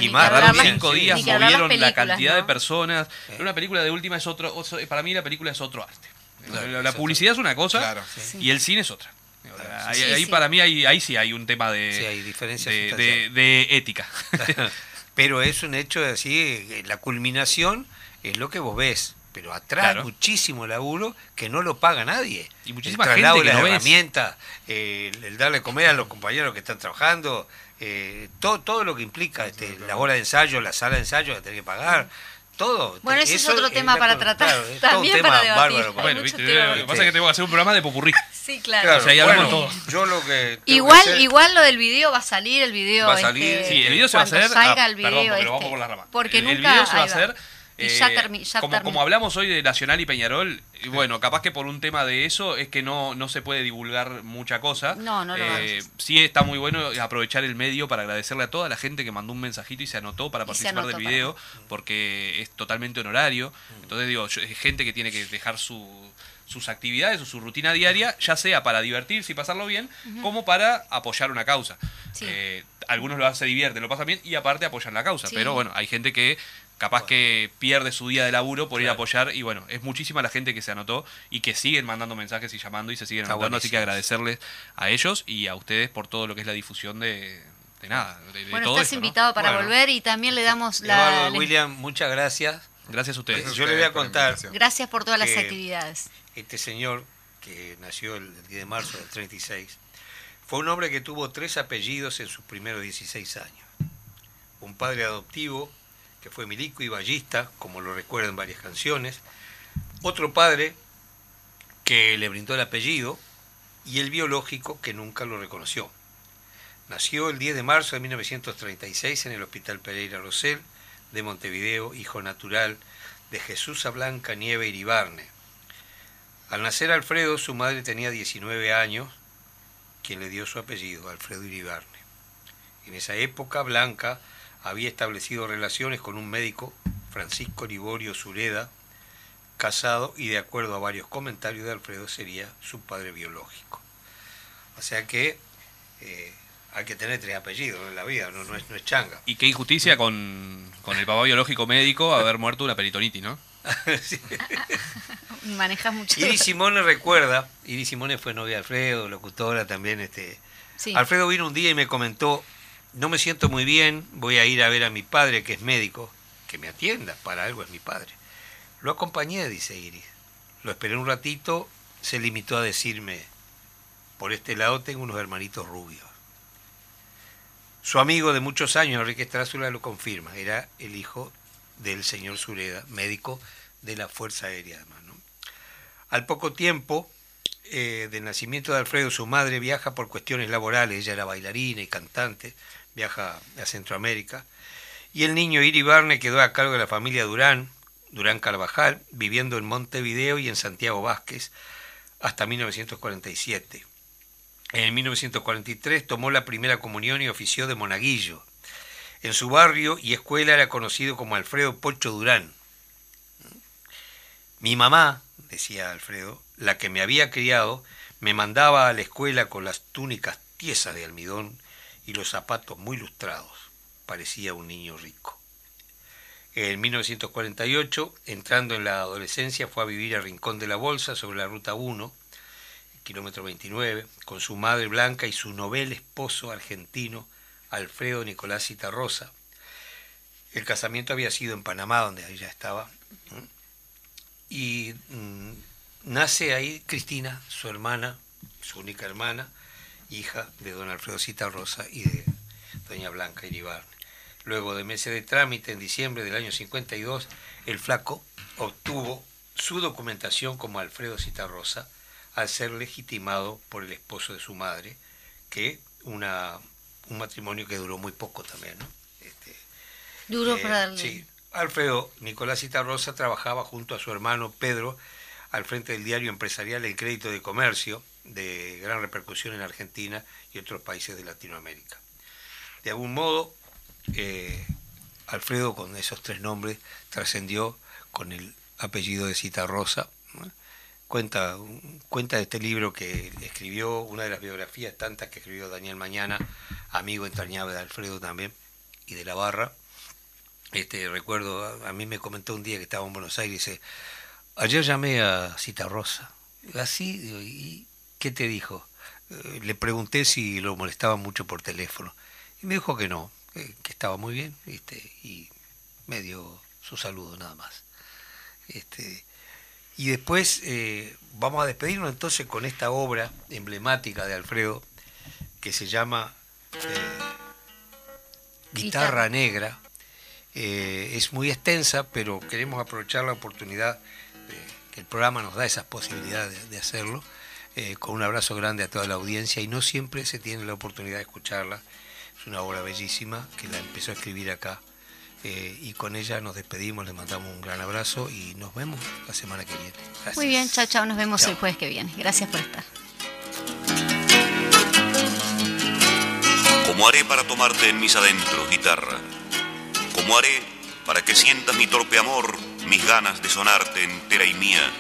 y más tardaron 5 días, movieron la cantidad de personas. Una película de última es otro, para mí la película es otro arte. la, publicidad es una cosa y el cine es otra. ahí, para mí ahí, sí hay un tema de, de, de, ética. Pero es un hecho de así, la culminación es lo que vos ves. Pero atrás muchísimo laburo que no lo paga nadie. Y muchísima el gente que las herramientas, el, darle comer a los compañeros que están trabajando, eh, todo, todo lo que implica este, la hora de ensayo, la sala de ensayo que tenés que pagar. Todo. Bueno, ese es otro tema para tratar. También para debatir. Bueno, viste, lo que pasa es que tengo que hacer un programa de popurrí. Sí, claro. o sea, ahí bueno, todo. Yo lo que igual, igual lo del video va a salir, el video. Va a salir. Este, sí, el video se va a hacer. Salga el video. Perdón, porque este, vamos por la rama. Porque el, nunca, el video se va a hacer ya, eh, como, como, hablamos hoy de Nacional y Peñarol, bueno, capaz que por un tema de eso es que no, no se puede divulgar mucha cosa. No, no lo eh, Sí está muy bueno aprovechar el medio para agradecerle a toda la gente que mandó un mensajito y se anotó para participar del video, porque es totalmente honorario. Entonces digo, es gente que tiene que dejar su, sus actividades o su rutina diaria, ya sea para divertirse y pasarlo bien, como para apoyar una causa. Eh, algunos lo se divierten, lo pasan bien y aparte apoyan la causa. Pero bueno, hay gente que capaz que pierde su día de laburo por ir a apoyar y bueno, es muchísima la gente que se anotó y que siguen mandando mensajes y llamando y se siguen anotando, así que agradecerles a ellos y a ustedes por todo lo que es la difusión de, nada. De, bueno, estás invitado para volver y también le damos la... William, muchas gracias. Gracias a ustedes. Yo le voy a contar. Gracias por todas las actividades. Este señor, que nació el 10 de marzo del 36, fue un hombre que tuvo tres apellidos en sus primeros 16 años. Un padre adoptivo, que fue milico y ballista, como lo recuerdan varias canciones, otro padre que le brindó el apellido y el biológico que nunca lo reconoció. Nació el 10 de marzo de 1936 en el Hospital Pereira Rosell de Montevideo, hijo natural de Jesús Blanca Nieve Iribarne. Al nacer Alfredo, su madre tenía 19 años, quien le dio su apellido, Alfredo Iribarne. En esa época, Blanca había establecido relaciones con un médico, Francisco Liborio Sureda, casado y de acuerdo a varios comentarios de Alfredo sería su padre biológico. O sea que eh, hay que tener tres apellidos en la vida, no, es, no es, changa. Y qué injusticia con, el papá biológico médico haber muerto una peritonitis, ¿no? Manejas mucho. Iris Simone recuerda, Iris Simone fue novia de Alfredo, locutora también. este Alfredo vino un día y me comentó, no me siento muy bien, voy a ir a ver a mi padre que es médico, que me atienda, para algo es mi padre. Lo acompañé, dice Iris. Lo esperé un ratito, se limitó a decirme, por este lado tengo unos hermanitos rubios. Su amigo de muchos años, Enrique Estrázula, lo confirma, era el hijo del señor Sureda, médico de la Fuerza Aérea además. Al poco tiempo eh, del nacimiento de Alfredo, su madre viaja por cuestiones laborales, ella era bailarina y cantante, viaja a Centroamérica, y el niño Iri Barne quedó a cargo de la familia Durán, Durán Carvajal, viviendo en Montevideo y en Santiago Vázquez hasta 1947. En 1943 tomó la primera comunión y ofició de monaguillo. En su barrio y escuela era conocido como Alfredo Pocho Durán. Mi mamá, decía Alfredo, la que me había criado, me mandaba a la escuela con las túnicas tiesas de almidón y los zapatos muy lustrados. Parecía un niño rico. En 1948, entrando en la adolescencia, fue a vivir a Rincón de la Bolsa, sobre la Ruta 1, kilómetro 29, con su madre Blanca y su novel esposo argentino, Alfredo Nicolás Citarrosa. El casamiento había sido en Panamá, donde ella estaba. Y mm, nace ahí Cristina, su hermana, su única hermana, hija de don Alfredo Citarrosa y de doña Blanca Iribarne. Luego de meses de trámite, en diciembre del año 52, el flaco obtuvo su documentación como Alfredo Citarrosa al ser legitimado por el esposo de su madre, que una un matrimonio que duró muy poco también, ¿no? Este, Duro eh, para Sí. Alfredo Nicolás Rosa trabajaba junto a su hermano Pedro al frente del diario empresarial El Crédito de Comercio, de gran repercusión en Argentina y otros países de Latinoamérica. De algún modo, eh, Alfredo con esos tres nombres trascendió con el apellido de Citarrosa, cuenta, cuenta este libro que escribió, una de las biografías tantas que escribió Daniel Mañana, amigo entrañable de Alfredo también, y de la barra. Este, recuerdo, a mí me comentó un día que estaba en Buenos Aires, dice, ayer llamé a Cita Rosa, así, ¿y qué te dijo? Eh, le pregunté si lo molestaba mucho por teléfono, y me dijo que no, que, estaba muy bien, este, y me dio su saludo nada más. Este, y después eh, vamos a despedirnos entonces con esta obra emblemática de Alfredo que se llama eh, Guitarra Negra. Eh, es muy extensa, pero queremos aprovechar la oportunidad que el programa nos da esas posibilidades de, hacerlo. Con un abrazo grande a toda la audiencia y no siempre se tiene la oportunidad de escucharla. Es una obra bellísima que la empezó a escribir acá eh, y con ella nos despedimos, les mandamos un gran abrazo y nos vemos la semana que viene. Muy bien, chao, chao, nos vemos el jueves que viene. Gracias por estar. ¿Cómo haré para tomarte en mis adentros, guitarra? ¿Cómo haré para que sientas mi torpe amor, mis ganas de sonarte entera y mía?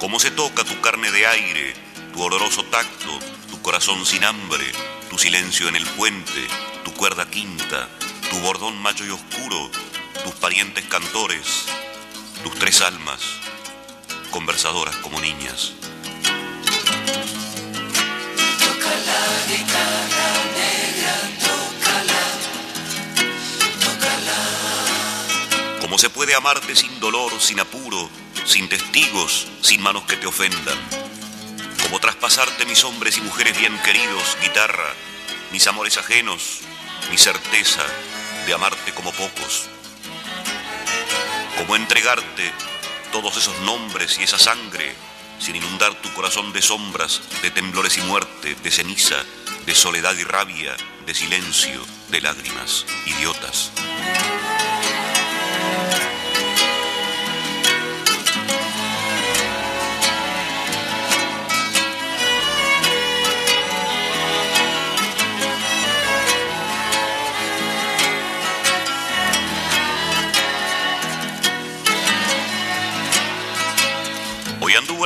¿Cómo se toca tu carne de aire, tu oloroso tacto, tu corazón sin hambre, tu silencio en el puente, tu cuerda quinta? tu bordón macho y oscuro, tus parientes cantores, tus tres almas, conversadoras como niñas. ¿Cómo se puede amarte sin dolor, sin apuro, sin testigos, sin manos que te ofendan? ¿Cómo traspasarte mis hombres y mujeres bien queridos, guitarra, mis amores ajenos, mi certeza, de amarte como pocos. Como entregarte todos esos nombres y esa sangre sin inundar tu corazón de sombras, de temblores y muerte, de ceniza, de soledad y rabia, de silencio, de lágrimas, idiotas.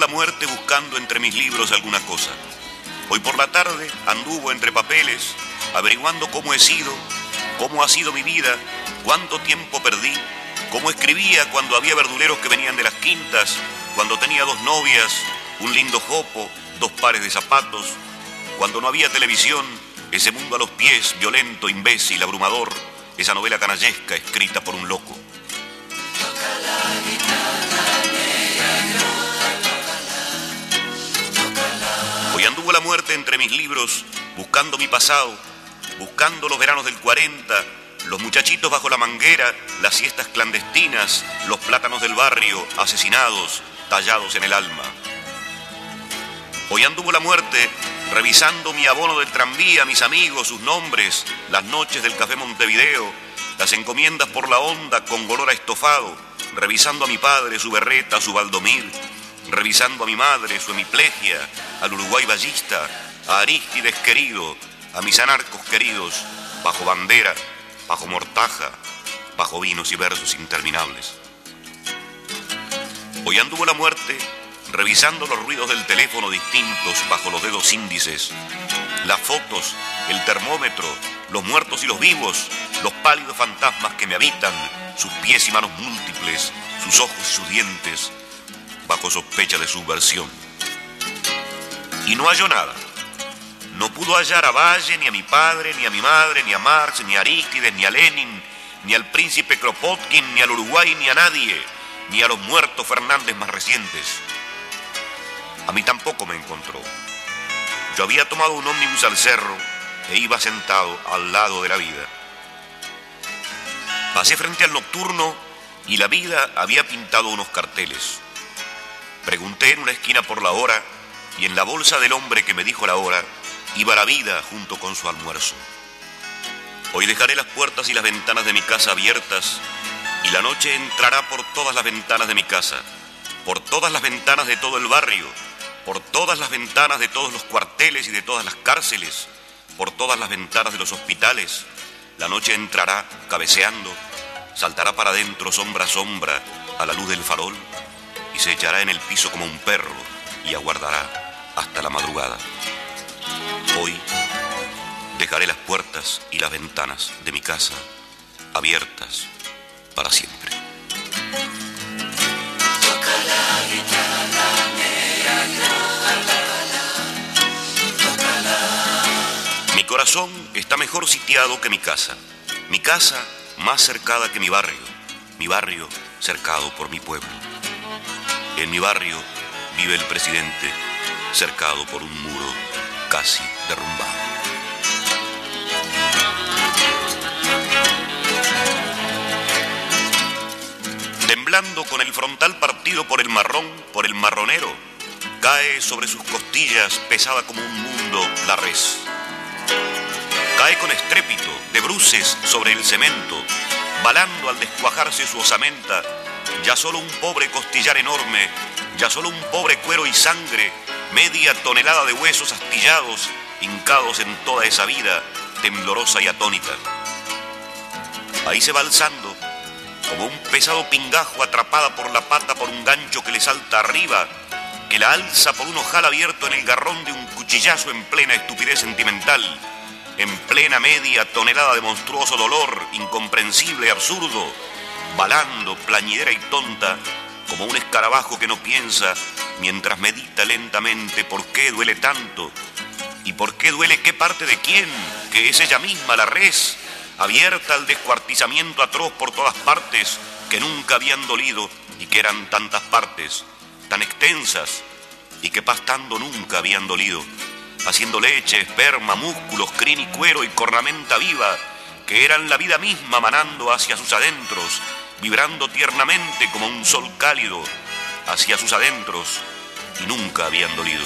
La muerte buscando entre mis libros alguna cosa. Hoy por la tarde anduvo entre papeles, averiguando cómo he sido, cómo ha sido mi vida, cuánto tiempo perdí, cómo escribía cuando había verduleros que venían de las quintas, cuando tenía dos novias, un lindo jopo, dos pares de zapatos, cuando no había televisión, ese mundo a los pies, violento, imbécil, abrumador, esa novela canallesca escrita por un loco. La muerte entre mis libros, buscando mi pasado, buscando los veranos del 40, los muchachitos bajo la manguera, las siestas clandestinas, los plátanos del barrio, asesinados, tallados en el alma. Hoy anduvo la muerte revisando mi abono del tranvía, mis amigos, sus nombres, las noches del café Montevideo, las encomiendas por la onda con olor a estofado, revisando a mi padre, su berreta, su baldomir, revisando a mi madre, su hemiplegia, al Uruguay ballista, a Aristides querido, a mis anarcos queridos, bajo bandera, bajo mortaja, bajo vinos y versos interminables. Hoy anduvo la muerte revisando los ruidos del teléfono distintos bajo los dedos índices, las fotos, el termómetro, los muertos y los vivos, los pálidos fantasmas que me habitan, sus pies y manos múltiples, sus ojos y sus dientes, bajo sospecha de subversión. Y no halló nada. No pudo hallar a Valle, ni a mi padre, ni a mi madre, ni a Marx, ni a Arístides, ni a Lenin, ni al príncipe Kropotkin, ni al Uruguay, ni a nadie, ni a los muertos Fernández más recientes. A mí tampoco me encontró. Yo había tomado un ómnibus al cerro e iba sentado al lado de la vida. Pasé frente al nocturno y la vida había pintado unos carteles. Pregunté en una esquina por la hora y en la bolsa del hombre que me dijo la hora iba la vida junto con su almuerzo. Hoy dejaré las puertas y las ventanas de mi casa abiertas y la noche entrará por todas las ventanas de mi casa, por todas las ventanas de todo el barrio, por todas las ventanas de todos los cuarteles y de todas las cárceles, por todas las ventanas de los hospitales. La noche entrará cabeceando, saltará para adentro sombra a sombra a la luz del farol y se echará en el piso como un perro y aguardará hasta la madrugada. Hoy dejaré las puertas y las ventanas de mi casa abiertas para siempre. Mi corazón está mejor sitiado que mi casa. Mi casa más cercada que mi barrio. Mi barrio cercado por mi pueblo. En mi barrio vive el presidente cercado por un muro casi derrumbado. Temblando con el frontal partido por el marrón, por el marronero, cae sobre sus costillas pesada como un mundo la res. Cae con estrépito de bruces sobre el cemento, balando al descuajarse su osamenta, ya solo un pobre costillar enorme, ya solo un pobre cuero y sangre, media tonelada de huesos astillados, hincados en toda esa vida, temblorosa y atónita. Ahí se va alzando, como un pesado pingajo atrapada por la pata por un gancho que le salta arriba, que la alza por un ojal abierto en el garrón de un cuchillazo en plena estupidez sentimental, en plena media tonelada de monstruoso dolor, incomprensible, absurdo, balando, plañidera y tonta, como un escarabajo que no piensa mientras medita lentamente por qué duele tanto y por qué duele qué parte de quién, que es ella misma la res, abierta al descuartizamiento atroz por todas partes que nunca habían dolido y que eran tantas partes, tan extensas y que pastando nunca habían dolido, haciendo leche, esperma, músculos, crin y cuero y cornamenta viva, que eran la vida misma manando hacia sus adentros, vibrando tiernamente como un sol cálido hacia sus adentros y nunca habían dolido.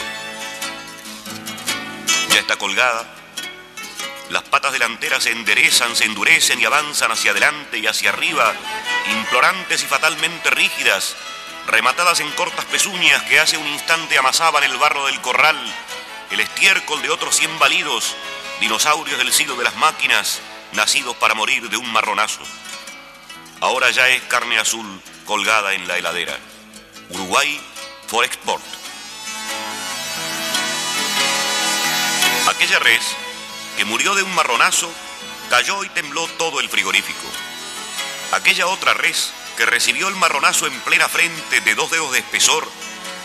Ya está colgada, las patas delanteras se enderezan, se endurecen y avanzan hacia adelante y hacia arriba, implorantes y fatalmente rígidas, rematadas en cortas pezuñas que hace un instante amasaban el barro del corral, el estiércol de otros cien validos, dinosaurios del siglo de las máquinas, nacidos para morir de un marronazo. Ahora ya es carne azul colgada en la heladera. Uruguay for export. Aquella res que murió de un marronazo cayó y tembló todo el frigorífico. Aquella otra res que recibió el marronazo en plena frente de dos dedos de espesor,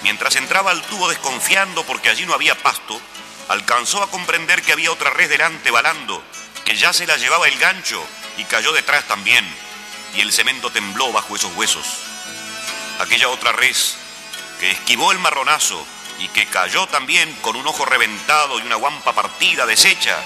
mientras entraba al tubo desconfiando porque allí no había pasto, alcanzó a comprender que había otra res delante balando, que ya se la llevaba el gancho y cayó detrás también, y el cemento tembló bajo esos huesos. Aquella otra res que esquivó el marronazo y que cayó también con un ojo reventado y una guampa partida, deshecha,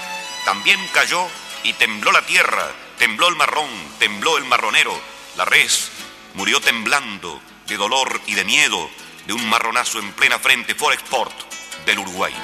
también cayó y tembló la tierra, tembló el marrón, tembló el marronero, la res murió temblando de dolor y de miedo de un marronazo en plena frente for export del Uruguay.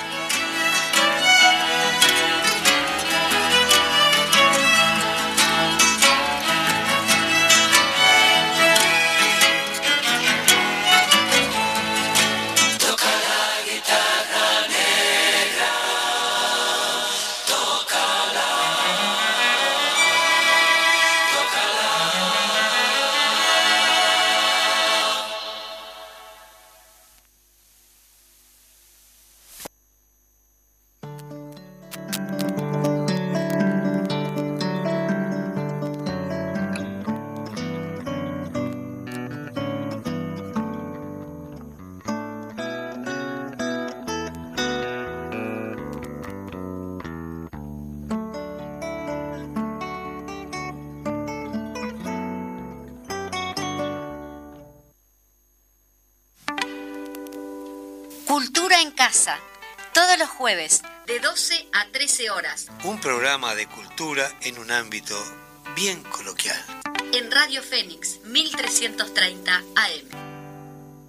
Programa de cultura en un ámbito bien coloquial. En Radio Fénix, 1330 AM.